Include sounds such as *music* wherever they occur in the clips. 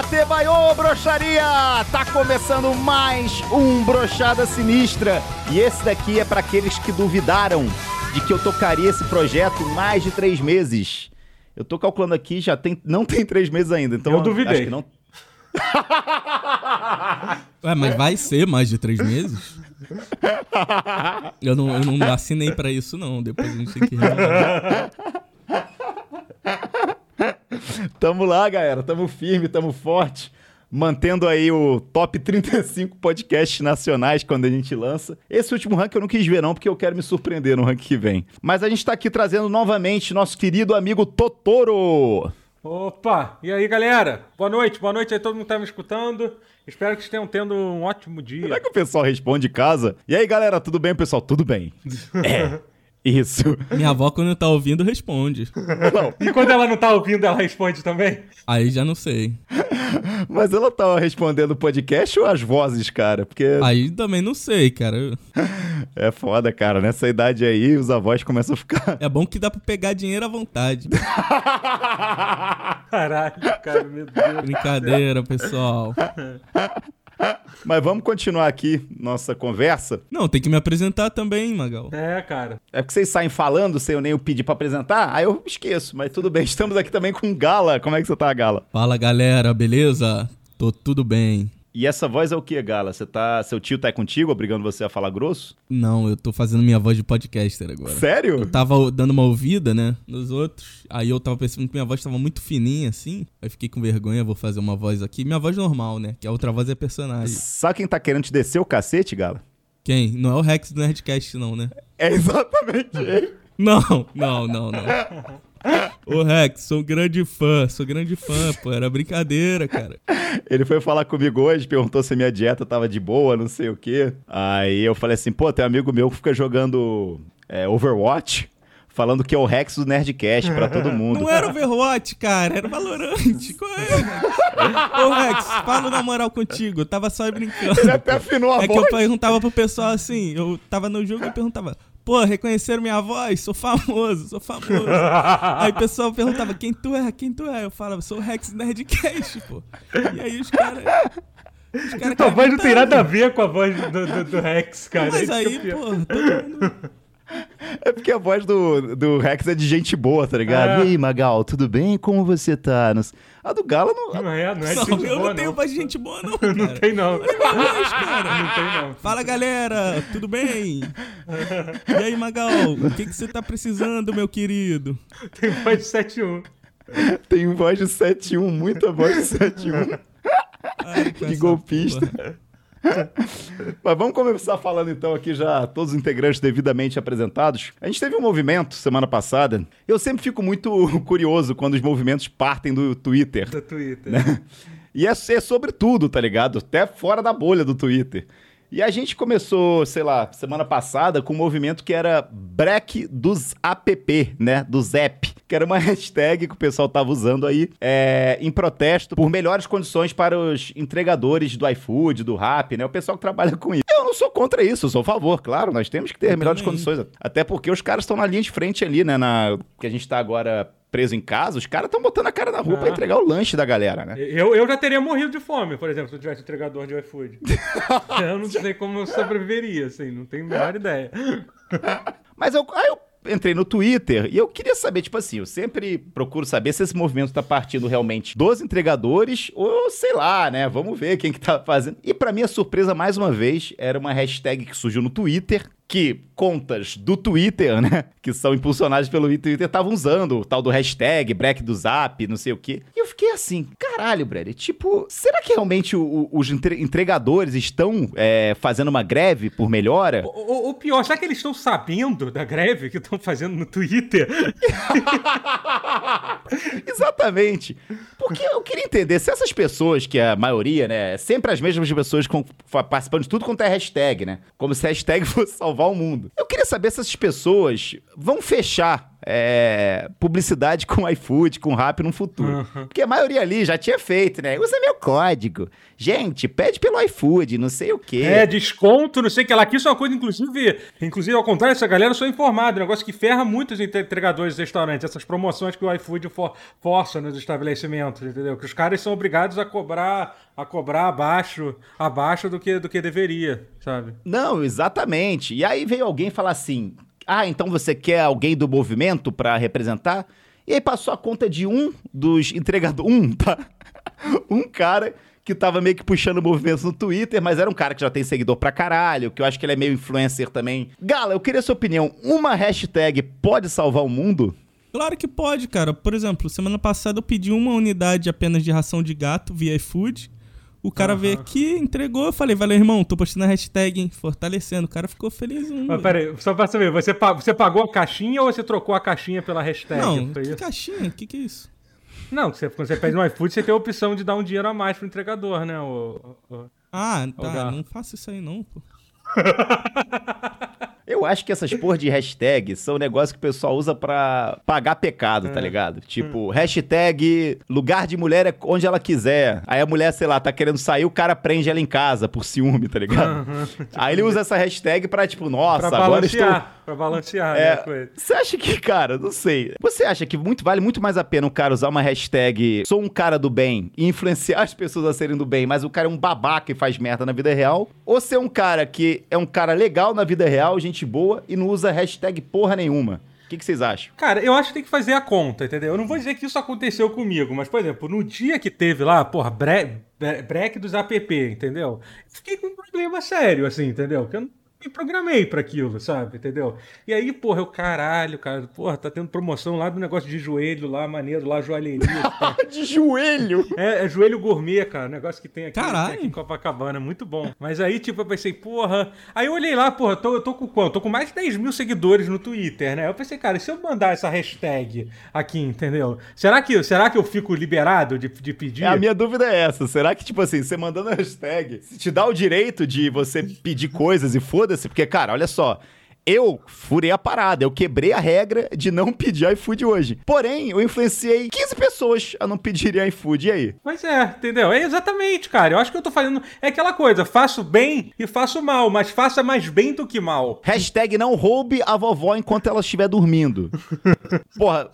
Datebaiô, broxaria! Tá começando mais um Brochada Sinistra. E esse daqui é para aqueles que duvidaram de que eu tocaria esse projeto mais de três meses. Eu tô calculando aqui, já tem, não tem três meses ainda, então Eu duvidei. acho que não. *laughs* Ué, mas vai ser mais de três meses? Eu não, eu não assinei pra isso, não. Depois a gente tem que. *laughs* Tamo lá, galera. Tamo firme, tamo forte. Mantendo aí o top 35 podcasts nacionais quando a gente lança. Esse último rank eu não quis ver, não, porque eu quero me surpreender no rank que vem. Mas a gente tá aqui trazendo novamente nosso querido amigo Totoro. Opa! E aí, galera? Boa noite, boa noite aí, todo mundo que tá me escutando. Espero que estejam tendo um ótimo Será dia. que o pessoal responde em casa? E aí, galera, tudo bem, pessoal? Tudo bem. *laughs* É. Isso. Minha avó, quando tá ouvindo, responde. Não, E quando ela não tá ouvindo, ela responde também? Aí já não sei. mas ela tava respondendo o podcast ou as vozes, cara? Porque Aí também não sei, cara. é foda, cara. Nessa idade aí, os avós começam a ficar. É bom que dá pra pegar dinheiro à vontade. *laughs* Caralho, cara, meu Deus. Brincadeira, pessoal. *laughs* *laughs* Mas vamos continuar aqui nossa conversa. Não, tem que me apresentar também, Magal. É, cara. É porque vocês saem falando sem eu nem o pedir pra apresentar, aí eu esqueço, mas tudo bem. *laughs* Estamos aqui também com Gala. Como é que você tá, Gala? Fala, galera, beleza? Tô tudo bem. E essa voz é o que, Gala? Você tá. Seu tio tá contigo, obrigando você a falar grosso? Não, eu tô fazendo minha voz de podcaster agora. Sério? Eu tava dando uma ouvida, né, nos outros. Aí eu tava pensando que minha voz tava muito fininha, assim. Aí fiquei com vergonha, vou fazer uma voz aqui. Minha voz normal, né? Que a outra voz é personagem. Sabe quem tá querendo te descer o cacete, Gala? Quem? Não é o Rex do Nerdcast, não, né? É exatamente *laughs* ele. Não, não, não, não. *laughs* Ô Rex, sou um grande fã, sou grande fã, pô. Era brincadeira, cara. Ele foi falar comigo hoje, perguntou se a minha dieta tava de boa, não sei o quê. Aí eu falei assim, pô, tem um amigo meu que fica jogando é, Overwatch, falando que é o Rex do Nerdcast pra todo *laughs* mundo. Não era Overwatch, cara, era Valorant. *laughs* Qual é? Ô Rex, falo na moral contigo, eu tava só brincando. Ele até afinou a É que voz. eu perguntava pro pessoal assim, eu tava no jogo e perguntava, pô, reconheceram minha voz? Sou famoso, sou famoso. *laughs* aí o pessoal perguntava, quem tu é? Quem tu é? Eu falava, sou o Rex Nerdcast, pô. E aí os caras. Os caras Tua voz não tem nada a ver com a voz do, do- do Rex, cara. Mas é aí, pô, todo mundo. *laughs* É porque a voz do, do Rex é de gente boa, tá ligado? É. E aí, Magal, tudo bem? Como você tá? Não- A do Gala não. Não é, não é de Não, gente eu boa, não tenho não. voz de gente boa, não, *laughs* cara. Não tem, não. Voz, cara. Não tem, não. Fala galera, tudo bem? *laughs* E aí, Magal, o que, que você tá precisando, meu querido? Tem voz de 7-1. Tem voz de 7-1, muita voz de 7-1. Ai, com Que essa golpista. porra. Mas vamos começar falando então aqui já, todos os integrantes devidamente apresentados. A gente teve um movimento semana passada. Eu sempre fico muito *laughs* curioso quando os movimentos partem do Twitter. Do Twitter. E é, é sobre tudo, tá ligado? Até fora da bolha do Twitter. E a gente começou, sei lá, semana passada com um movimento que era break dos app, né? Do Zap. Que era uma *laughs* hashtag que o pessoal tava usando aí é, em protesto por melhores condições para os entregadores do iFood, do Rap, né? O pessoal que trabalha com isso. Eu não sou contra isso, eu sou a favor, claro. Nós temos que ter Eu melhores também. condições. Até porque os caras estão na linha de frente ali, né? Na, que a gente tá agora preso em casa, os caras estão botando a cara na rua pra Ah. entregar o lanche da galera, né? Eu, eu já teria morrido de fome, por exemplo, se eu tivesse entregador de iFood. *laughs* eu não sei como eu sobreviveria, assim, não tenho a menor ideia. Mas eu, aí eu entrei no Twitter e eu queria saber, tipo assim, eu sempre procuro saber se esse movimento tá partindo realmente dos entregadores ou sei lá, né? Vamos ver quem que tá fazendo. E pra minha surpresa, mais uma vez, era uma hashtag que surgiu no Twitter que contas do Twitter, né, que são impulsionadas pelo Twitter, estavam usando o tal do hashtag, break do zap, não sei o quê. E eu fiquei assim, caralho, Brady, tipo, será que realmente o- o- os entre- entregadores estão é, fazendo uma greve por melhora? O, o- pior, será que eles estão sabendo da greve que estão fazendo no Twitter? *laughs* Exatamente. Porque eu queria entender se essas pessoas, que é a maioria, né, é sempre as mesmas pessoas com, participando de tudo quanto é hashtag, né? Como se a hashtag *laughs* fosse salvar o mundo. Eu queria saber se essas pessoas vão fechar é, publicidade *laughs* com iFood, com Rap no futuro. Uhum. Porque a maioria ali já tinha feito, né? Usa meu código. Gente, pede pelo iFood, não sei o quê. É, desconto, não sei o que lá. Que isso é uma coisa, inclusive, inclusive, ao contrário, essa galera eu sou informado. Um negócio que ferra muito os entre- entregadores de restaurantes. Essas promoções que o iFood for, força nos estabelecimentos, entendeu? Que os caras são obrigados a cobrar, a cobrar abaixo, abaixo do que, do que deveria, sabe? Não, exatamente. E aí veio alguém falar assim: ah, então você quer alguém do movimento pra representar? E aí passou a conta de um dos entregadores. Um, tá? *laughs* Um cara que tava meio que puxando movimentos no Twitter, mas era um cara que já tem seguidor pra caralho, que eu acho que ele é meio influencer também. Gala, eu queria sua opinião. Uma hashtag pode salvar o mundo? Claro que pode, cara. Por exemplo, semana passada eu pedi uma unidade apenas de ração de gato via iFood. O cara veio aqui, entregou, eu falei, valeu, irmão, tô postando a hashtag, hein, fortalecendo. O cara ficou feliz. Mas peraí, só pra saber, você, você pagou a caixinha ou você trocou a caixinha pela hashtag? Não, que isso? caixinha? O que, que é isso? Não, você, quando você pede no iFood, você tem a opção de dar um dinheiro a mais pro entregador, né? O, o- o- Ah, tá, não faço isso aí não, pô. *laughs* Eu acho que essas porra de hashtag são um negócio que o pessoal usa pra pagar pecado, tá ligado? Tipo, hashtag lugar de mulher é onde ela quiser. Aí a mulher, sei lá, tá querendo sair, o cara prende ela em casa por ciúme, tá ligado? *laughs* Aí ele usa essa hashtag pra, tipo, nossa, pra agora estou... balancear, pra balancear né, É, coisa. você acha que, cara, não sei. Você acha que muito, vale muito mais a pena o cara usar uma hashtag sou um cara do bem e influenciar as pessoas a serem do bem, mas o cara é um babaca e faz merda na vida real? Ou ser um cara que é um cara legal na vida real, gente boa, e não usa hashtag porra nenhuma? O que, que vocês acham? Cara, eu acho que tem que fazer a conta, entendeu? Eu não vou dizer que isso aconteceu comigo, mas, por exemplo, no dia que teve lá, porra, bre bre- break dos app, entendeu? Fiquei com um problema sério, assim, entendeu? Que eu não me programei pra aquilo, sabe? Entendeu? E aí, porra, eu, caralho, cara, porra, tá tendo promoção lá do negócio de joelho lá, maneiro, lá, joalheria. tá? *laughs* De joelho! É, é joelho gourmet, cara. Negócio que tem aqui, Caralho. tem aqui em Copacabana. Muito bom. Mas aí, tipo, eu pensei, porra. Aí eu olhei lá, porra, tô, eu tô com quanto? Tô com mais de 10 mil seguidores no Twitter, né? Eu pensei, cara, e se eu mandar essa hashtag aqui, entendeu? Será que, será que eu fico liberado de, de pedir? É, a minha dúvida é essa. Será que, tipo assim, você mandando a hashtag, se te dá o direito de você pedir coisas e foda-se? Porque, cara, olha só. Eu furei a parada, eu quebrei a regra de não *laughs* pedir iFood hoje. Porém, eu influenciei 15 pessoas a não pedirem iFood. E aí? Pois é, entendeu? É exatamente, cara. Eu acho que eu tô fazendo. É aquela coisa, faço bem e faço mal, mas faça mais bem do que mal. Hashtag não roube a vovó enquanto ela estiver dormindo. *laughs* Porra,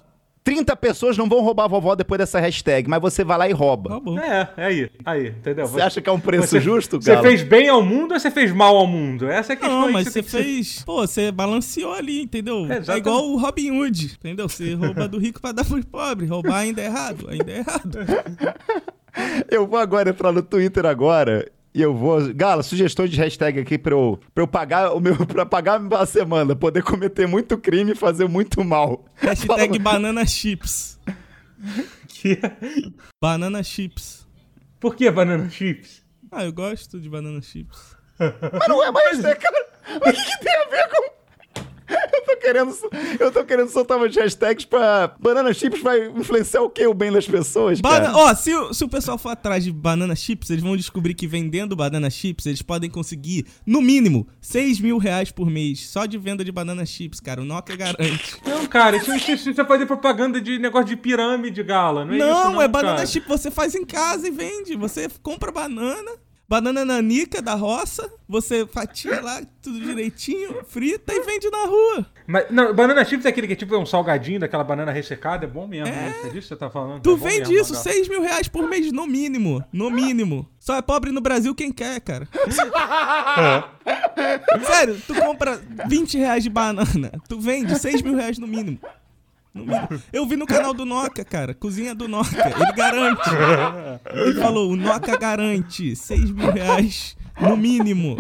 30 pessoas não vão roubar a vovó depois dessa hashtag, mas você vai lá e rouba. Tá bom. É, é aí, aí, entendeu? Você acha que é um preço Você- justo, Você Galo? fez bem ao mundo ou você fez mal ao mundo? Essa é a questão Não, mas que você fez. Pô, você balanceou ali, entendeu? É, É, igual o Robin Hood, entendeu? Você rouba do rico pra dar pros pobres. Roubar ainda é errado, ainda é errado. *laughs* Eu vou agora entrar no Twitter agora e eu vou. Gala, sugestões de hashtag aqui pra eu, pra eu pagar o meu. pra pagar a semana, poder cometer muito crime e fazer muito mal. Hashtag banana chips. Que- Banana chips. Por que banana chips? Ah, eu gosto de banana chips. Mas não é mais hashtag, cara. O que, que tem a ver com. Eu tô querendo, eu tô querendo soltar umas hashtags pra. Banana Chips vai influenciar o quê? O bem das pessoas? Bana- Cara? Ó, se, o- se o pessoal for atrás de banana chips, eles vão descobrir que vendendo banana chips, eles podem conseguir, no mínimo, 6 mil reais por mês. Só de venda de banana chips, cara. O Nokia garante. Não, cara, isso, isso, isso é fazer propaganda de negócio de pirâmide, gala. Não é não, isso, não, é banana cara. chip. Você faz em casa e vende. Você compra banana. Banana nanica da roça, você fatia lá tudo direitinho, frita e vende na rua. Mas, não, banana chips é aquele que é tipo um salgadinho daquela banana ressecada, é bom mesmo, né? É disso que você tá falando? Tu É vende isso, Gala. 6 mil reais por mês no mínimo. No mínimo. Só é pobre no Brasil quem quer, cara. *laughs* Sério, tu compra 20 reais de banana, tu vende 6 mil reais no mínimo. Eu vi no canal do Noca, cara, cozinha do Noca, ele garante. Ele falou, o Noca garante 6 mil reais no mínimo.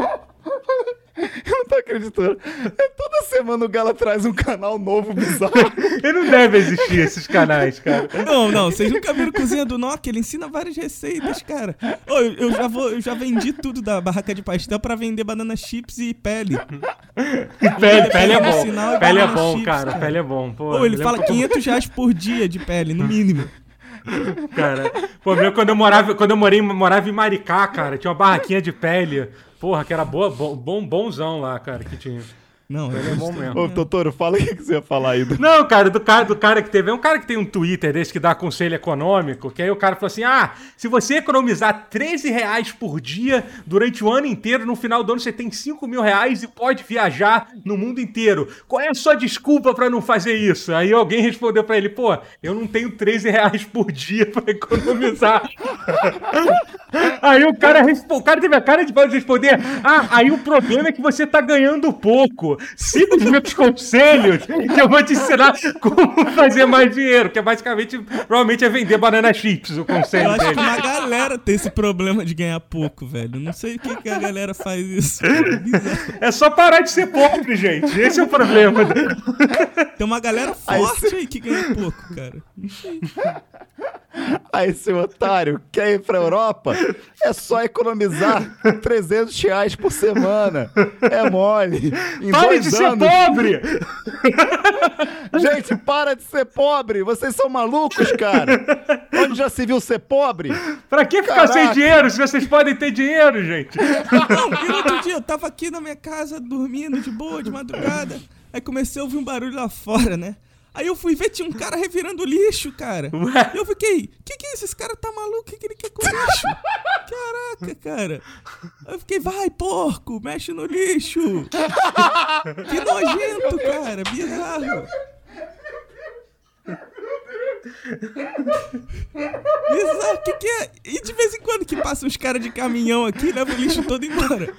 *laughs* Eu não tô acreditando. É, toda semana o Gala traz um canal novo bizarro. *laughs* E não deve existir esses canais, cara. Não, não, vocês nunca viram cozinha do Nokia? Ele ensina várias receitas, cara. Ô, eu, eu já vou, eu já vendi tudo da barraca de pastel pra vender banana chips e pele. Pele, pele é bom. sinal e Pele é bom, chips, cara. cara. Pele é bom. Pô, Ô, ele fala lembro 500 reais por dia de pele, no mínimo. Cara, pô, meu, quando eu morava, quando eu morei, morava em Maricá, cara, tinha uma barraquinha de pele, porra, que era boa, bom, bonzão lá, cara, que tinha. Não, Ele é bom mesmo. Ô, Totoro, fala o que você ia falar aí. do- *laughs* Não, cara, do cara, do cara que teve. É um cara que tem um Twitter desse que dá conselho econômico, que aí o cara falou assim: ah, se você economizar 13 reais por dia durante o ano inteiro, no final do ano você tem 5 mil reais e pode viajar no mundo inteiro. Qual é a sua desculpa pra não fazer isso? Aí alguém respondeu pra ele: pô, eu não tenho 13 reais por dia pra economizar. *laughs* Aí o cara, o cara teve a cara de responder: Ah, aí o problema é que você tá ganhando pouco. Siga os meus conselhos que eu vou te ensinar como fazer mais dinheiro. Que é basicamente, provavelmente é vender banana chips o Eu conselho acho que dele. uma galera tem esse problema de ganhar pouco, velho. Não sei o que, que a galera faz isso. É. É só parar de ser pobre, gente. Esse é o problema. Tem uma galera forte aí que ganha pouco, cara. Aí, seu otário, quer ir pra Europa? É só economizar 300 reais por semana. É mole. Em Pare de ser anos... pobre! Gente, para de ser pobre. Vocês são malucos, cara. Onde já se viu ser pobre? Pra que ficar sem Caraca. dinheiro se vocês podem ter dinheiro, gente? Não, *laughs* e no outro dia eu tava aqui na minha casa dormindo de boa, de madrugada. Aí comecei a ouvir um barulho lá fora, né? Aí eu fui ver, tinha um cara revirando lixo, cara. Ué? E eu fiquei, que que é isso? Esse cara tá maluco? O que, que ele quer com lixo? *laughs* Caraca, cara. Aí eu fiquei, vai, porco, mexe no lixo. *laughs* Que nojento, cara, bizarro. Bizarro, o que que é? E de vez em quando que passa uns caras de caminhão aqui e leva o lixo todo embora.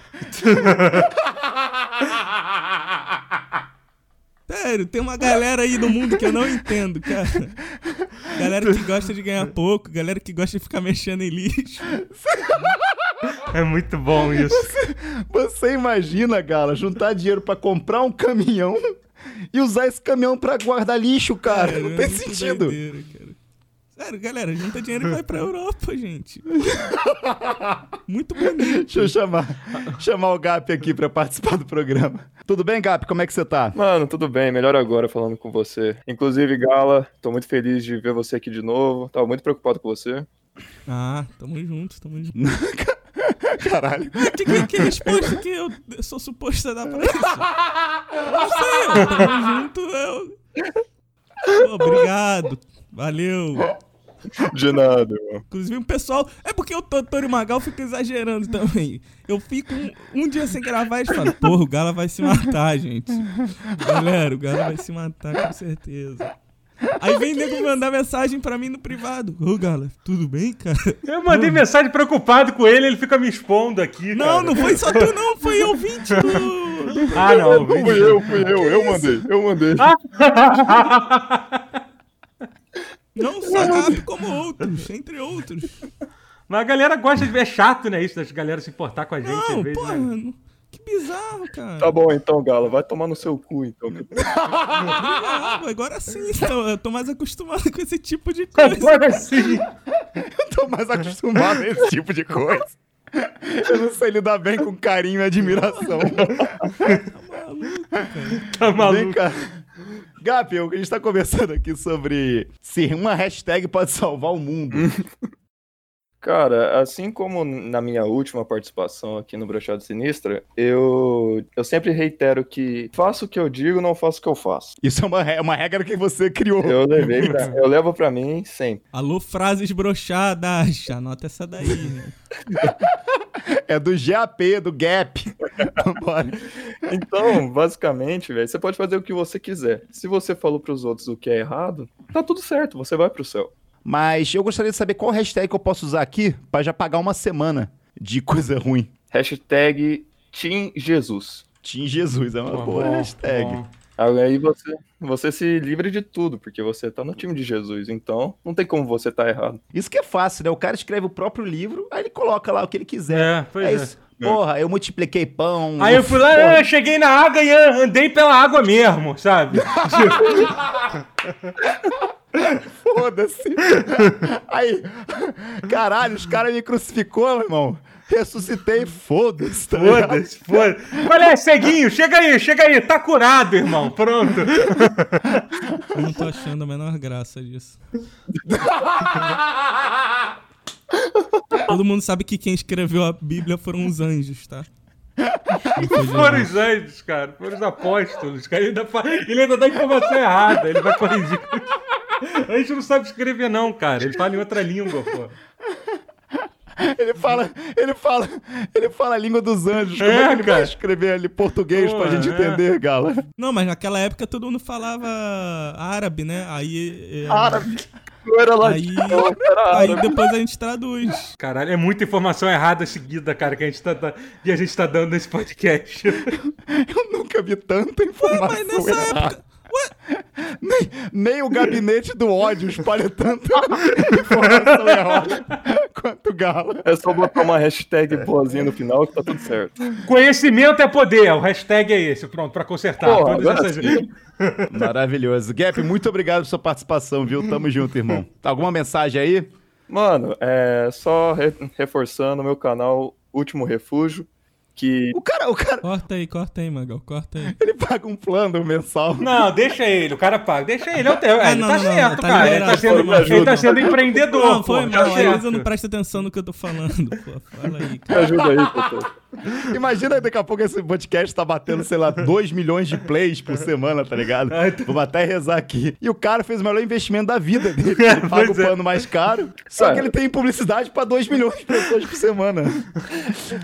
Sério, tem uma galera aí no mundo que eu não entendo, cara. Galera que gosta de ganhar pouco, galera que gosta de ficar mexendo em lixo. É muito bom isso. Você imagina, Gala, juntar dinheiro pra comprar um caminhão e usar esse caminhão pra guardar lixo, cara. Cara, Não é tem sentido. doideira, cara. Sério, galera, junta dinheiro e vai pra Europa, gente. Muito bonito. Deixa eu chamar, chamar o Gap aqui pra participar do programa. Tudo bem, Gap? Como é que você tá? Mano, tudo bem, melhor agora falando com você. Inclusive, Gala, tô muito feliz de ver você aqui de novo. Tava muito preocupado com você. Ah, tamo junto, tamo junto. *laughs* Caralho. Que, que, que resposta que eu sou suposto a dar pra isso? Não sei, eu tamo junto, eu... Pô, obrigado, valeu. De nada, irmão. Inclusive o pessoal. É porque o Totoro o Magal ficam exagerando também. Eu fico um, um dia sem gravar e falam, porra, o Gala vai se matar, gente. Galera, o Gala vai se matar com certeza. Aí vem nego mandar mensagem pra mim no privado. Ô, Gala, tudo bem, cara? Eu mandei mensagem preocupado com ele, ele fica me expondo aqui. Não, cara. não foi só tu, não, foi ouvinte do. Ah, não. Fui eu, fui eu, eu mandei, eu mandei. Não só Gato, como outros, entre outros. Mas a galera gosta de ver é chato, né? Isso das galera se importar com a gente Não, às vezes. porra, né? não- bizarro, cara. Tá bom então, Gala, vai tomar no seu cu então. Obrigado, *laughs* agora sim, então, eu tô mais acostumado com esse tipo de coisa. Agora sim. Tô mais acostumado a esse tipo de coisa. Eu não sei lidar bem com carinho e admiração. Maluco, cara. Tá Vem maluco. cá. Gap, eu- a gente tá conversando aqui sobre se uma hashtag pode salvar o mundo. Cara, assim como na minha última participação aqui no Brochado Sinistra, eu, eu sempre reitero que faço o que eu digo, não faço o que eu faço. Isso é uma, re- uma regra que você criou. Eu levei pra, *laughs* eu levo pra mim sempre. Alô, frases brochadas. Anota essa daí, né? *laughs* É do GAP, do Gap. *laughs* Vambora. Então, basicamente, velho, você pode fazer o que você quiser. Se você falou pros outros o que é errado, tá tudo certo, você vai pro céu. Mas eu gostaria de saber qual hashtag eu posso usar aqui pra já pagar uma semana de coisa ruim. Hashtag Team Jesus. Team Jesus, é uma Pô, boa bom, hashtag. bom. Aí você, você se livre de tudo, porque você tá no time de Jesus. Então, não tem como você tá errado. Isso que é fácil, né? O cara escreve o próprio livro, aí ele coloca lá o que ele quiser. É, pois é é. isso. Porra, eu multipliquei pão. Aí eu fui lá, Porra, eu cheguei na água e andei pela água mesmo, sabe? *laughs* *laughs* *laughs* Foda-se. Aí, caralho, os caras me crucificou, meu irmão. Ressuscitei, foda-se, tá? Foda-se, foda-se. Olha, ceguinho, chega aí, chega aí, tá curado, irmão, pronto. Eu não tô achando a menor graça disso. Todo mundo sabe que quem escreveu a Bíblia foram os anjos, tá? Não foram os anjos, cara. Foram os apóstolos. Cara. Ele, ainda fa... ele ainda dá informação errada. Ele vai corrigir. *laughs* A gente não sabe escrever, não, cara. Ele fala em outra língua, pô. Ele fala, ele fala, ele fala a língua dos anjos. Como é, É, que ele cara. vai escrever ali português Pô, pra gente é. entender, Gala? Não, mas naquela época todo mundo falava árabe, né? Aí. é, Árabe. Não era Aí, latino, era aí depois a gente traduz. Caralho, é muita informação errada seguida, cara, que a gente tá, tá- que a gente tá dando nesse podcast. *laughs* Eu nunca vi tanta informação Mas nessa errada. época. Nem, nem o gabinete do ódio espalha tanta informação errada quanto o Gala. É só botar uma hashtag boazinha no final que tá tudo certo. Conhecimento é poder, o hashtag é esse, pronto, pra consertar. Porra, Todas essas- sim. *laughs* Maravilhoso. Gap, muito obrigado pela sua participação, viu? Tamo junto, irmão. Alguma mensagem aí? Mano, é só re- reforçando o meu canal Último Refúgio, que O cara, o cara, corta aí, corta aí, Magal, corta aí. ele paga um plano mensal. Não, deixa ele, o cara paga. Deixa ele, é o teu. Ah, ele não, tá não, não, certo, tá cara. Ele tá, sendo, me ajuda. ele tá sendo empreendedor. Não, pô, foi tá mal. Às vezes eu não presto atenção no que eu tô falando, pô. Fala aí, me cara. ajuda aí, doutor. Imagina daqui a pouco esse podcast tá batendo, sei lá, 2 milhões de plays por semana, tá ligado? Vou até rezar aqui. E o cara fez o melhor investimento da vida dele. *laughs* Ele paga o é. plano mais caro, só É. que ele tem publicidade pra 2 milhões de pessoas por semana.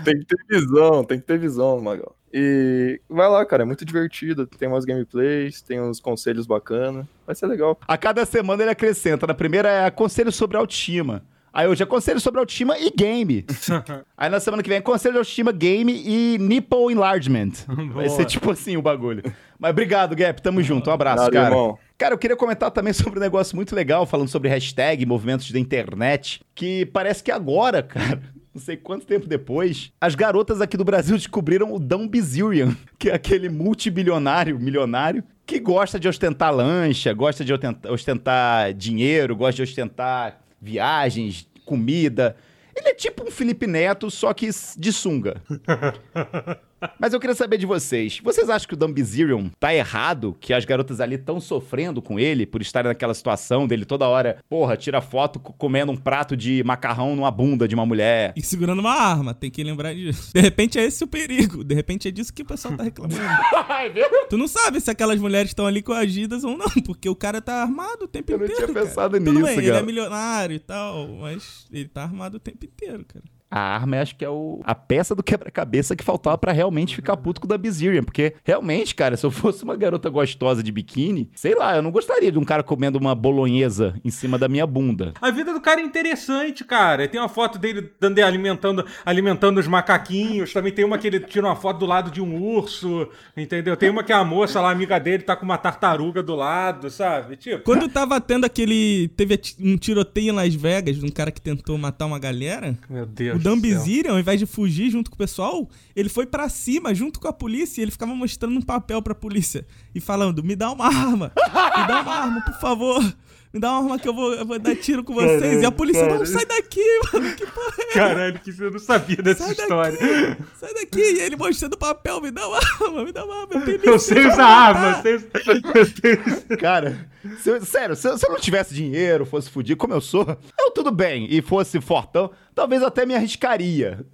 Tem que ter visão, tem que ter visão, Magal. E vai lá, cara, é muito divertido. Tem umas gameplays, tem uns conselhos bacanas. Vai ser legal. A cada semana ele acrescenta. Na primeira é conselho sobre autoestima. Aí hoje é conselho sobre autoestima e game. *laughs* Aí na semana que vem é conselho de autoestima, game e nipple enlargement. *laughs* Vai ser tipo assim o bagulho. Mas obrigado, Gap. Tamo junto. Um abraço, Nada, cara. irmão. Cara, eu queria comentar também sobre um negócio muito legal, falando sobre hashtag, movimentos da internet, que parece que agora, *laughs* cara, não sei quanto tempo depois, as garotas aqui do Brasil *laughs* descobriram o Dom Bizillion, *laughs* que é aquele multibilionário, milionário, que gosta de ostentar lancha, gosta de ostentar dinheiro, gosta de ostentar viagens, comida. Ele é tipo um Felipe Neto, só que de sunga. *laughs* Mas eu queria saber de vocês. Vocês acham que o Dan Bizerion tá errado? Que as garotas ali estão sofrendo com ele por estarem naquela situação dele toda hora, porra, tira foto co- comendo um prato de macarrão numa bunda de uma mulher. E segurando uma arma, tem que lembrar disso. De repente é esse o perigo. De repente é disso que o pessoal tá reclamando. *laughs* Meu Tu não sabe se aquelas mulheres estão ali coagidas ou não, porque o cara tá armado o tempo Eu não inteiro. tinha cara. pensado Tudo nisso, bem, ele cara. é milionário e tal, mas ele tá armado o tempo inteiro, cara. A arma, acho que é o, a peça do quebra-cabeça que faltava pra realmente ficar puto com o da Bizerion. Porque, realmente, cara, se eu fosse uma garota gostosa de biquíni, sei lá, eu não gostaria de um cara comendo uma bolonhesa em cima da minha bunda. A vida do cara é interessante, cara. Tem uma foto dele dando, alimentando, alimentando os macaquinhos. Também tem uma que ele tira uma foto do lado de um urso, entendeu? Tem uma que a moça lá, amiga dele, tá com uma tartaruga do lado, sabe? Tipo. Quando tava tendo aquele. Teve um tiroteio em Las Vegas de um cara que tentou matar uma galera. Meu Deus. Bizerion, ao invés de fugir junto com o pessoal, ele foi pra cima junto com a polícia e ele ficava mostrando um papel pra polícia e falando: Me dá uma arma, me dá uma arma, por favor. Me dá uma arma que eu vou, eu vou dar tiro com vocês. Caralho, e a polícia, não, caralho. sai daqui, mano. Que porra é? Caralho, que eu não sabia dessa Sai história. daqui, sai daqui. E ele mostrando o papel, me dá uma arma, me dá uma arma. Eu, tenho Eu sei usar arma, matar." eu sei Cara, se eu- sério, se eu, se eu não tivesse dinheiro, fosse fudido como eu sou, eu tudo bem, e fosse fortão, talvez eu até me arriscaria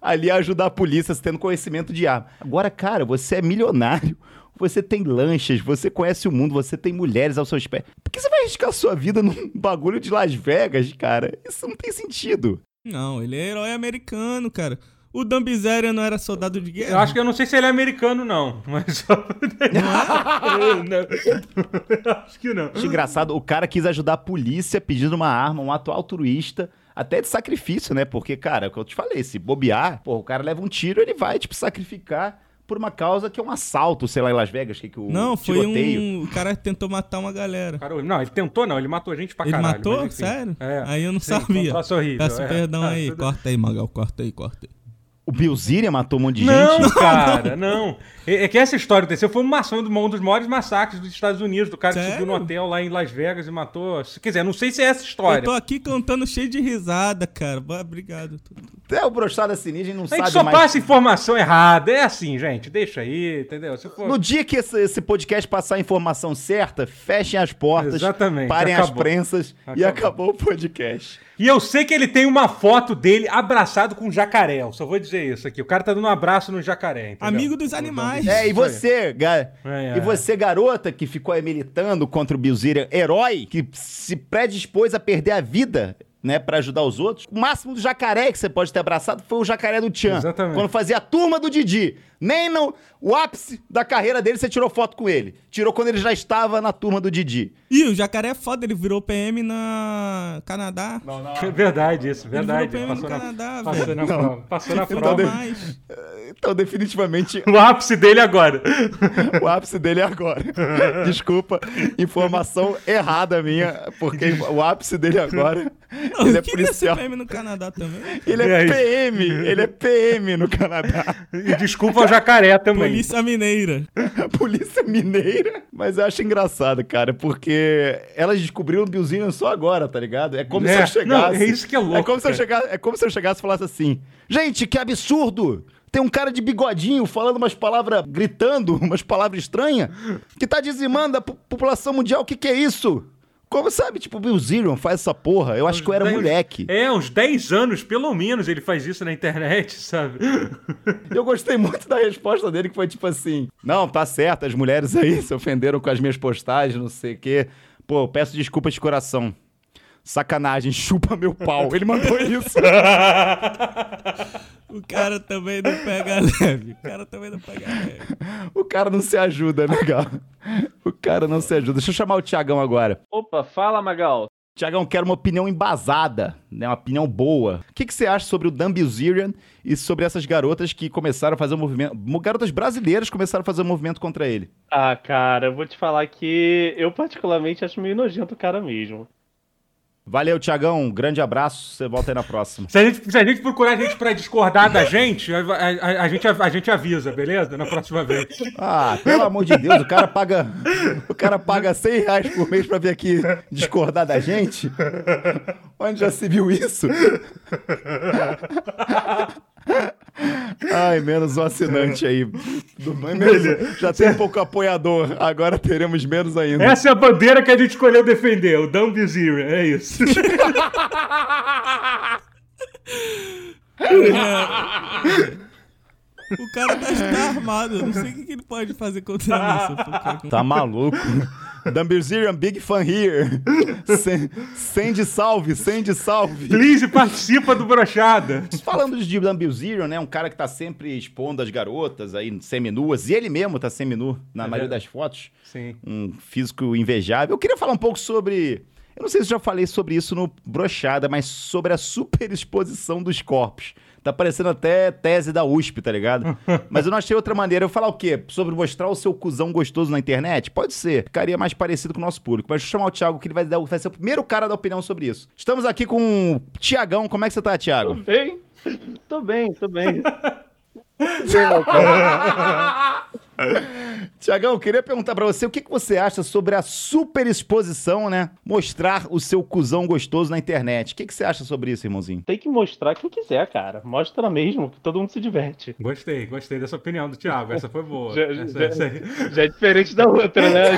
ali a ajudar a polícia tendo conhecimento de arma. Agora, cara, você é milionário, você tem lanchas, você conhece o mundo, você tem mulheres aos seus pés. Por que você vai arriscar a sua vida num *laughs* bagulho de Las Vegas, cara? Isso não tem sentido. Não, ele é herói americano, cara. O Dan Bizerion não era soldado de guerra. Eu acho que eu não sei se ele é americano, não. Mas só. *laughs* não. acho que não. Acho engraçado, o cara quis ajudar a polícia pedindo uma arma, um ato altruísta, até de sacrifício, né? Porque, cara, é o que eu te falei, se bobear, pô, o cara leva um tiro, ele vai, tipo, sacrificar por uma causa que é um assalto, sei lá, em Las Vegas, que, que o Não, foi tiroteio. um. O cara tentou matar uma galera. Cara, não, ele tentou, não. Ele matou gente pra Ele caralho. matou? mas enfim. Sério? É. Aí eu não Sim, sabia. troço horrível, Peço é. perdão Ah, aí. *laughs* tudo- Corta aí, Magal. Corta aí, corta aí. O Bill Ziria matou um monte de Não, gente. cara, não. É é que essa história aconteceu foi uma ação de um dos maiores massacres dos Estados Unidos, do cara que Sério? subiu no hotel lá em Las Vegas e matou. Quer dizer, não sei se é essa história. Eu tô aqui cantando cheio de risada, cara. Obrigado. É o brochada sinistra e não A sabe gente só mais. passa informação errada. É assim, gente. Deixa aí, entendeu? Se for... No dia que esse, esse podcast passar a informação certa, fechem as portas, Exatamente, parem as acabou. prensas e Acabou. acabou o podcast. E eu sei que ele tem uma foto dele abraçado com um jacaré. Eu só vou dizer isso aqui. O cara tá dando um abraço no jacaré, entendeu? Amigo dos animais. É, e você, ga- É, e é. você, garota, que ficou aí militando contra o Bilzerian, herói, que se predispôs a perder a vida, né, pra ajudar os outros. O máximo do jacaré que você pode ter abraçado foi o jacaré do Tchan. Exatamente. Quando fazia a turma do Didi. Nem no o ápice da carreira dele você tirou foto com ele. Tirou quando ele já estava na turma do Didi. Ih, o jacaré é foda, ele virou PM na Canadá. É *laughs* verdade isso, verdade. virou PM no Passou na, Canadá, passou velho. na prova. Passou na Então, prova. de- Então, definitivamente, *laughs* O ápice dele agora. o ápice dele é agora. *laughs* Desculpa, informação errada minha, porque o ápice dele agora, não, ele é quem quer ser policial. PM no Canadá também? Ele é? PM, ele é PM no Canadá. E desculpa jacaré também. Polícia Mineira. *laughs* Polícia Mineira. Mas eu acho engraçado, cara, porque elas descobriram o Billzinho só agora, tá ligado? É como É, se eu chegasse. não, é isso que é louco, É como se eu chegasse, é como se eu chegasse e falasse assim: "Gente, que absurdo! Tem um cara de bigodinho falando umas palavras, gritando *laughs* umas palavras estranhas, que tá dizimando a po- população mundial. O que que é isso?" Como sabe, tipo, o Bill Zirion faz essa porra. Eu acho que eu era Dez- moleque. É, uns 10 anos, pelo menos, ele faz isso na internet, *laughs* sabe? Eu gostei muito da resposta dele, que foi tipo assim: Não, tá certo, as mulheres aí se ofenderam com as minhas postagens, não sei o quê. Pô, peço desculpas de coração. Sacanagem, *laughs* chupa meu pau. Ele mandou isso. *laughs* O cara também não pega leve. O cara também não pega leve. O cara não se ajuda, né, Gal? O cara não se ajuda. Deixa eu chamar o Tiagão agora. Opa, fala, Magal. Tiagão, quero uma opinião embasada, né? Uma opinião boa. O que, que você acha sobre o Dan Bilzerian e sobre essas garotas que começaram a fazer um movimento. Garotas brasileiras começaram a fazer um movimento contra ele. Ah, cara, eu vou te falar que eu particularmente acho meio nojento o cara mesmo. Valeu, Tiagão. Um grande abraço. Você volta aí na próxima. Se a gente, se a gente procurar gente pra discordar da gente, a, a- a gente, a gente avisa, beleza? Na próxima vez. Ah, pelo amor de Deus, o cara paga. O cara paga 100 reais por mês pra vir aqui discordar da gente? Onde já se viu isso? Ai, menos um assinante aí. Do- menos- já tem pouco apoiador, agora teremos menos ainda. Essa é a bandeira que a gente escolheu defender, o Dumb Zero, é isso. O cara tá, tá armado. Eu não sei o que, que ele pode fazer contra isso. Tá maluco? Dumbezirian, big fan here. *laughs* Sen- Sende salve, sende salve. Please, participa do Brochada. Falando de Dumbezirian, né? Um cara que tá sempre expondo as garotas aí seminuas. E ele mesmo tá seminu na maioria das fotos. Sim. Um físico invejável. Eu queria falar um pouco sobre... Eu não sei se eu já falei sobre isso no Brochada, mas sobre a superexposição dos corpos. Tá parecendo até tese da USP, tá ligado? *laughs* Mas eu não achei outra maneira. Eu falar o quê? Sobre mostrar o seu cuzão gostoso na internet? Pode ser. Ficaria mais parecido com o nosso público. Mas deixa eu chamar o Thiago, que ele vai, dar, vai ser o primeiro cara da opinião sobre isso. Estamos aqui com o Tiagão. Como é que você tá, Tô Thiago? bem? Tô bem, tô bem. *laughs* *laughs* Tiagão, eu queria perguntar pra você o que, que você acha sobre a superexposição, né? Mostrar o seu cuzão gostoso na internet. O que, que você acha sobre isso, irmãozinho? Tem que mostrar quem quiser, cara. Mostra mesmo, que todo mundo se diverte. Gostei, gostei dessa opinião do Thiago. Essa foi boa. Já, Essa, já- essa aí. já é diferente da outra, né? *laughs*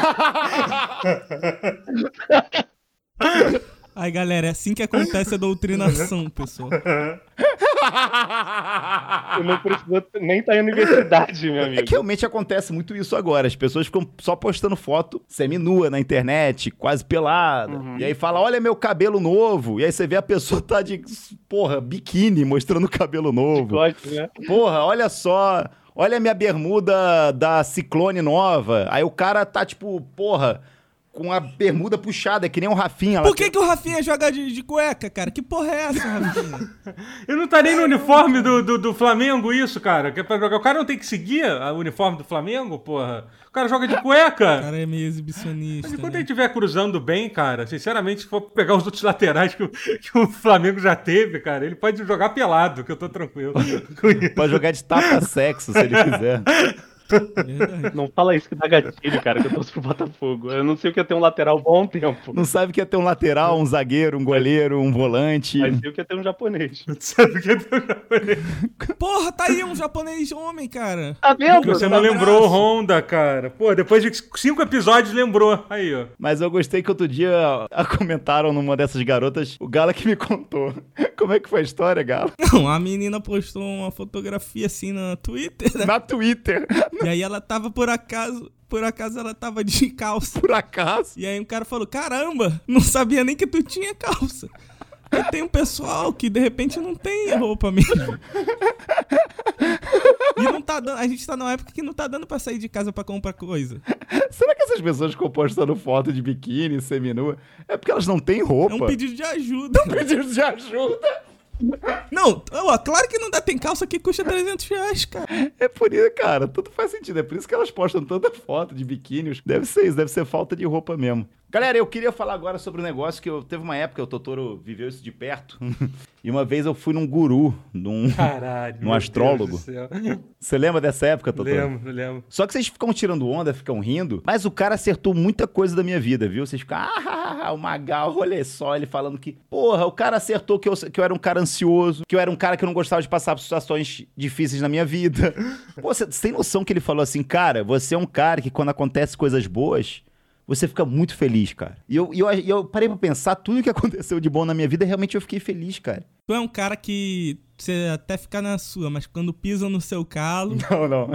*laughs* Aí, galera, é assim que acontece a doutrinação, pessoal. *laughs* Eu não preciso nem estar em universidade, meu É amigo. que realmente acontece muito isso agora. As pessoas ficam só postando foto seminua na internet, quase pelada. E aí fala, olha meu cabelo novo. E aí você vê a pessoa tá de, porra, biquíni mostrando o cabelo novo. Gosto, né? Porra, olha só. Olha a minha bermuda da Ciclone nova. Aí o cara tá tipo, porra, com a bermuda puxada, que nem o Rafinha lá. Por que, que o Rafinha joga de, de cueca, cara? Que porra é essa, Rafinha? *laughs* Eu não tá nem no uniforme do, do, do Flamengo isso, cara. Que é pra jogar. O cara não tem que seguir o uniforme do Flamengo, porra. O cara joga de O cueca. cara é meio exibicionista. Mas enquanto né? ele estiver cruzando bem, cara, sinceramente, se for pegar os outros *laughs* laterais que o, que o Flamengo já teve, cara, ele pode jogar pelado, que eu tô tranquilo. *laughs* Pode jogar de tapa-sexo, se ele quiser. Verdade. Não fala isso que dá gatilho, cara, que eu torço pro Botafogo. Eu não sei o que é ter um lateral bom tempo. Não sabe que ia ter um lateral, um zagueiro, um goleiro, um volante. Mas sei o que é ter um japonês. *laughs* Sabe o que é teu japonês? Porra, tá aí um japonês homem, cara. Tá vendo? Você não abraço. lembrou o Honda, cara. Pô, depois de cinco episódios lembrou. Aí, ó. Mas eu gostei que outro dia *laughs* comentaram numa dessas garotas, o Gala que me contou. *laughs* Como é que foi a história, Gala? Não, a menina postou uma fotografia assim no Twitter, né? Na Twitter, E aí ela tava por acaso, por acaso ela tava de *laughs* calça. por acaso. E aí um cara falou: "Caramba, não sabia nem que tu tinha calça". E tem um pessoal que de repente não tem roupa mesmo. E não tá dando, a gente tá numa época que não tá dando pra sair de casa pra comprar coisa. Será que essas pessoas ficam postando foto de biquíni, seminua? É porque elas não têm roupa. É um pedido de ajuda. pedido de ajuda. Não, ó, claro que não dá, tem calça que custa 300 reais, cara. É por isso, cara, tudo faz sentido. É por isso que elas postam tanta foto de biquíni. Deve ser isso, deve ser falta de roupa mesmo. Galera, eu queria falar agora sobre um negócio que eu teve uma época, o Totoro viveu isso de perto. *laughs* e uma vez eu fui num guru, num. *laughs* Caralho. Um meu astrólogo. Você lembra dessa época, Totoro? Lembro, lembro. Só que vocês ficam tirando onda, ficam rindo, mas o cara acertou muita coisa da minha vida, viu? Vocês ficam, ah, o Magal, olha só, ele falando que, porra, o cara acertou que eu, que eu era um cara ansioso, que eu era um cara que não gostava de passar por situações difíceis na minha vida. *laughs* Pô, você você tem noção que ele falou assim, cara, você é um cara que quando acontece coisas boas, você fica muito feliz, cara. E eu, eu, eu parei pra pensar, tudo que *laughs* aconteceu de bom na minha vida, realmente eu fiquei feliz, cara. Tu é um cara que você até fica na sua, mas quando pisam no seu calo, *laughs* Não, não.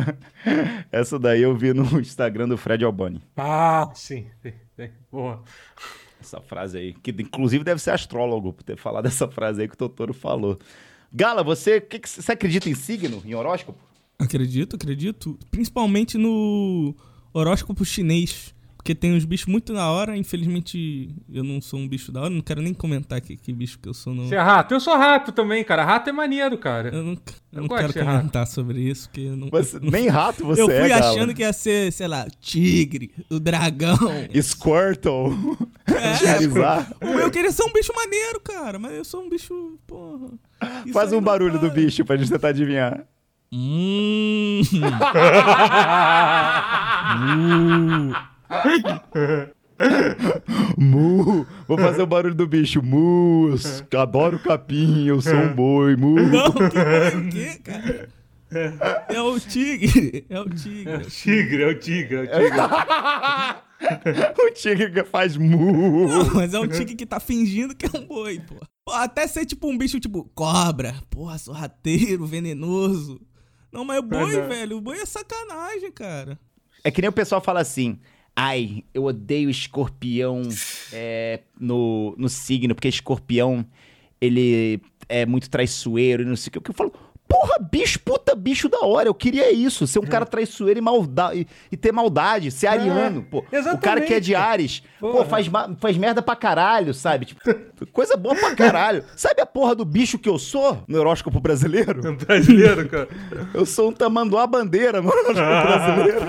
*laughs* Essa daí eu vi no Instagram do Fred Albani. Ah, sim. sim, sim. Boa. Essa frase aí, que inclusive deve ser astrólogo por ter falado essa frase aí que o Totoro falou. Gala, você, que que- você acredita em signo, em horóscopo? acredito, acredito, principalmente no horóscopo chinês, porque tem uns bichos muito da hora, infelizmente eu não sou um bicho da hora, não quero nem comentar que, que bicho que eu sou, não. Você é rato? Eu sou rato também, cara. Rato é maneiro, cara. Eu não, eu Eu não quero ser rato. comentar sobre isso, porque eu não... Você- nem *laughs* rato você eu fui é, achando que ia ser, sei lá, tigre, o dragão. Squirtle, É, *laughs* eu queria ser um bicho maneiro, cara, mas eu sou um bicho, porra. Faz um não barulho do bicho pra gente tentar adivinhar. Hum. *laughs* *laughs* Mu. Vou fazer o barulho do bicho. Mus. Adoro capim, eu sou um boi. Mu. Não, que foi o quê, cara? É o tigre, é o tigre. Tigre, é o tigre, é o tigre. *laughs* o tigre que faz mu. Não, mas é um tigre que tá fingindo que é um boi, pô. Pô, Até ser tipo um bicho tipo cobra, porra, sorrateiro, venenoso. Não, mas o boi, Verdade. velho, o boi é sacanagem, cara. É que nem o pessoal fala assim. Ai, eu odeio escorpião é, no, no signo, porque escorpião, ele é muito traiçoeiro e não sei o que. Eu falo, porra, bicho, puta, bicho da hora. Eu queria isso, ser um cara traiçoeiro e, malda e, e ter maldade, ser ariano, pô. O cara que é de exatamente. Ares, pô, Porra. faz, ma- faz merda pra caralho, sabe? Tipo, coisa boa pra caralho. *laughs* Sabe a porra do bicho que eu sou no horóscopo brasileiro? Brasileiro, cara. Eu sou um tamanduá bandeira no horóscopo *laughs* brasileiro.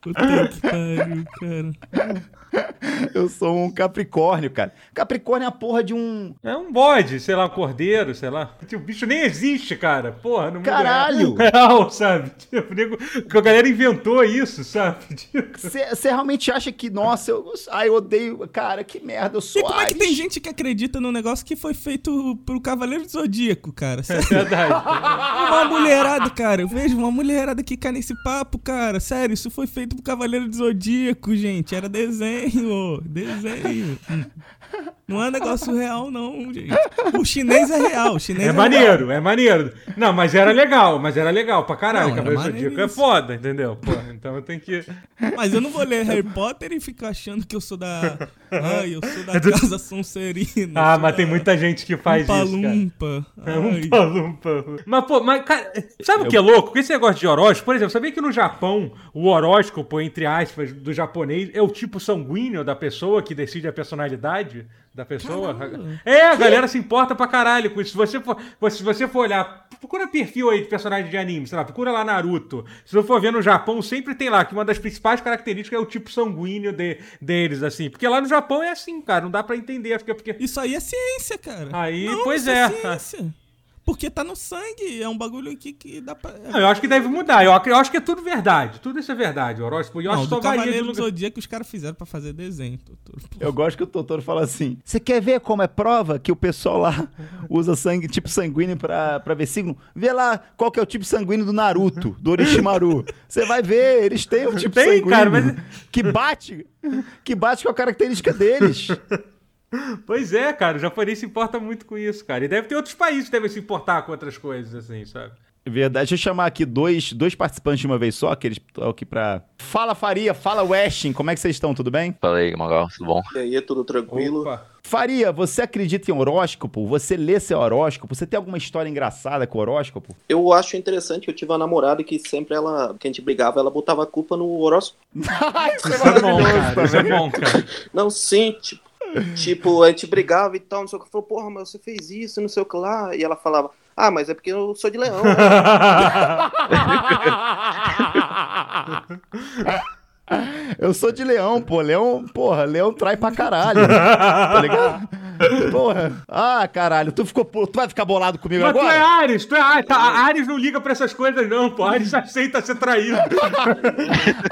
Puta que pariu, cara. *laughs* Eu sou um Capricórnio, cara. Capricórnio é a porra de um. É um bode, sei lá, um cordeiro, sei lá. Tipo, O bicho nem existe, cara. Porra, no mundo Caralho! real, *laughs* sabe? Tipo, nego, que a galera inventou isso, sabe? Tipo, Você realmente acha que, nossa, eu, ai, eu odeio. Cara, que merda, eu E sou como é que tem gente que acredita num negócio que foi feito pro Cavaleiro do Zodíaco, cara? Sério? verdade. *laughs* Uma mulherada, cara. Eu vejo uma mulherada que cai nesse papo, cara. Sério, isso foi feito pro Cavaleiro do Zodíaco, gente. Era desenho, ô. desenho. *laughs* Não é negócio real, não, gente. O chinês é real. O chinês É é, maneiro, é maneiro. Não, mas era legal, mas era legal pra caralho. Cavaleiro Zodíaco é foda, entendeu? Porra, então eu tenho que. real. Mas eu não vou ler Harry Potter e ficar achando que eu sou da. Ai, eu sou da *laughs* Casa Sonserina. Ah, mas tem da muita gente que faz Umpa isso, cara. Lumpa. É um palumpa. Mas, pô, mas, cara, sabe o que é louco? Esse negócio de horóscopo, por exemplo, sabia que no Japão, o horóscopo, entre aspas, do japonês é o tipo sanguíneo da pessoa que decide a personalidade da pessoa? É, a galera se importa pra caralho com isso. Se você for, se você for olhar, procura perfil aí de personagem de anime, sei lá, procura lá Naruto. Se você for ver no Japão, sempre tem lá que uma das principais características é o tipo sanguíneo de- deles, assim. Porque lá no Japão é assim, cara, não dá pra entender. Porque, porque Isso aí é ciência, cara. Aí, Não, pois isso é. ciência. Porque tá no sangue, é um bagulho aqui que dá pra. Não, eu acho que deve mudar. Eu, eu acho que é tudo verdade. Tudo isso é verdade, o horóscopo. E eu Não, acho que só varia do. Zodíaco que os caras fizeram pra fazer desenho, Totoro. Eu gosto que o Totoro fala assim: Você quer ver como é prova que o pessoal lá *laughs* usa sangue, tipo sanguíneo pra, pra ver signo? Vê lá qual que é o tipo sanguíneo do Naruto, do Orochimaru. Você vai ver, eles têm um tipo Tem, sanguíneo cara, mas- que bate, que bate com a característica deles. Pois é, cara, o japonês se importa muito com isso, cara. E deve ter outros países que devem se importar com outras coisas, assim, sabe? Verdade, deixa eu chamar aqui dois, dois participantes de uma vez só, que eles estão aqui pra. Fala Faria, fala Westin, como é que vocês estão? Tudo bem? Fala aí, Magal, tudo bom? E aí, tudo tranquilo? Opa. Faria, você acredita em horóscopo? Você lê seu horóscopo? Você tem alguma história engraçada com horóscopo? Eu acho interessante, eu tive uma namorada que sempre ela, que a gente brigava, ela botava a culpa no horóscopo. *laughs* Isso é Isso é bom, maravilhoso cara. Isso é bom, cara. Não, sim, tipo, tipo, a gente brigava e tal, não sei o que. Falou, porra, mas você fez isso, não sei o que lá. E ela falava, ah, mas é porque eu sou de leão. né? *laughs* Eu sou de leão, pô. Leão, porra, leão trai pra caralho. tá ligado? Porra. Ah, caralho, tu, ficou, tu vai ficar bolado comigo Mas tu é agora? Ares, tu é Ares. Tá, Ares não liga pra essas coisas, não, pô. Ares aceita ser traído.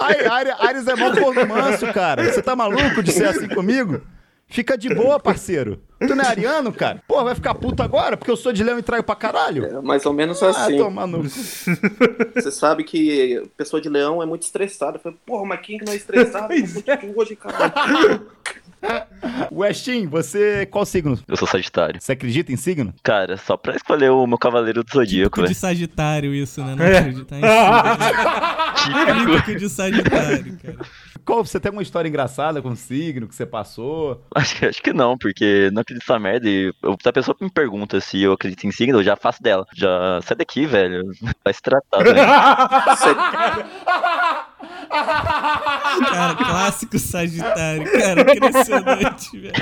Ai, Ares, Ares é mó manso, cara. Você tá maluco de ser assim comigo? Fica de boa, parceiro. Tu não é ariano, cara? Porra, vai ficar puto agora porque eu sou de leão e traio pra caralho? É mais ou menos Ah, assim. cu. *laughs* Você sabe que pessoa de leão é muito estressada. Eu falei, porra, mas quem que não é estressado? Eu tô hoje, cara. *laughs* Westin, você. Qual signo? Eu sou Sagitário. Você acredita em signo? Cara, só pra escolher o meu Cavaleiro do Zodíaco, Típico de velho. Sagitário isso, né? Não É. acreditar em signo. *laughs* né? Típico de Sagitário, cara. Qual, você tem alguma história engraçada com signo que você passou? Acho, que- acho que não, porque não acredito nessa merda. E eu, se a pessoa me pergunta se eu acredito em signo, eu já faço dela. Já sai daqui, velho. *laughs* Vai se tratar, velho. *laughs* Cara, clássico Sagitário. Cara, impressionante, velho.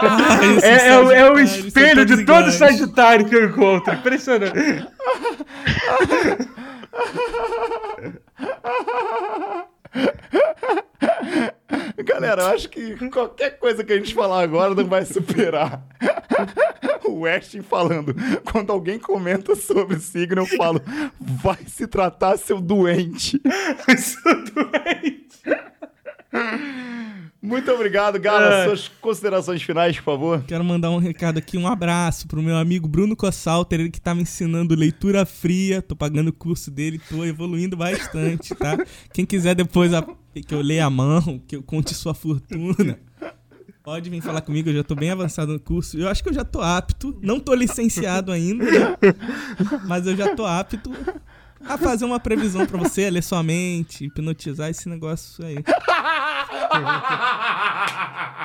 Ah, *laughs* É, é o- é o espelho todos de todo iguais. Sagitário que eu encontro. Impressionante. *laughs* Galera, eu acho que qualquer coisa que a gente falar agora não vai superar. *laughs* O Westin falando. Quando alguém comenta sobre signo, eu falo: vai se tratar, seu doente. *laughs* Sou doente. Muito obrigado, Gala. É. Suas considerações finais, por favor. Quero mandar um recado aqui, um abraço pro meu amigo Bruno Cossalter, ele que tá me ensinando leitura fria, tô pagando o curso dele, tô evoluindo bastante, tá? Quem quiser depois a- que eu leia a mão, que eu conte sua fortuna, pode vir falar comigo, eu já tô bem avançado no curso. Eu acho que eu já tô apto, não tô licenciado ainda, né? mas eu já tô apto a fazer uma previsão pra você, ler sua mente, hipnotizar esse negócio aí.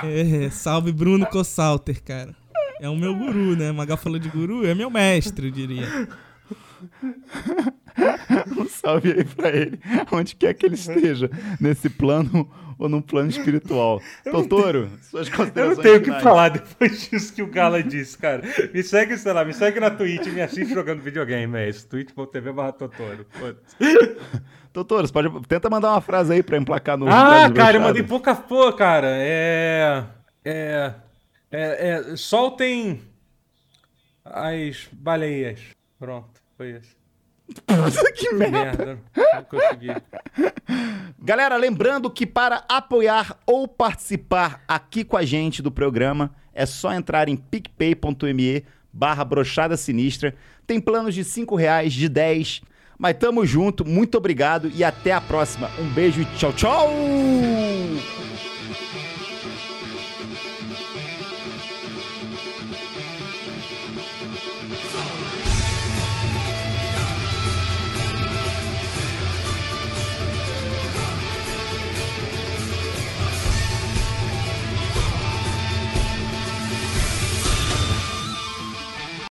É, salve Bruno Cossalter, cara. É o meu guru, né? Magal falou de guru, é meu mestre, eu diria. Um salve aí pra ele, onde quer que ele esteja, nesse plano ou num plano espiritual. *laughs* Totoro, suas *laughs* Eu considerações não tenho o que falar depois disso que o Gala disse, cara. Me segue, sei lá, me segue na Twitch e me assiste jogando videogame, é isso. twitch.tv barra Totoro. *laughs* Totoro, você pode, tenta mandar uma frase aí pra emplacar no. Ah, cara, eu mandei pouca pô, cara. É. É. É. é soltem as baleias. Pronto, foi isso. Que merda. Merda, não consegui. Galera, lembrando que para apoiar ou participar aqui com a gente do programa, é só entrar em picpay.me barra brochada sinistra. Tem planos de 5 reais, de 10. Mas tamo junto, muito obrigado e até a próxima. Um beijo e tchau, tchau!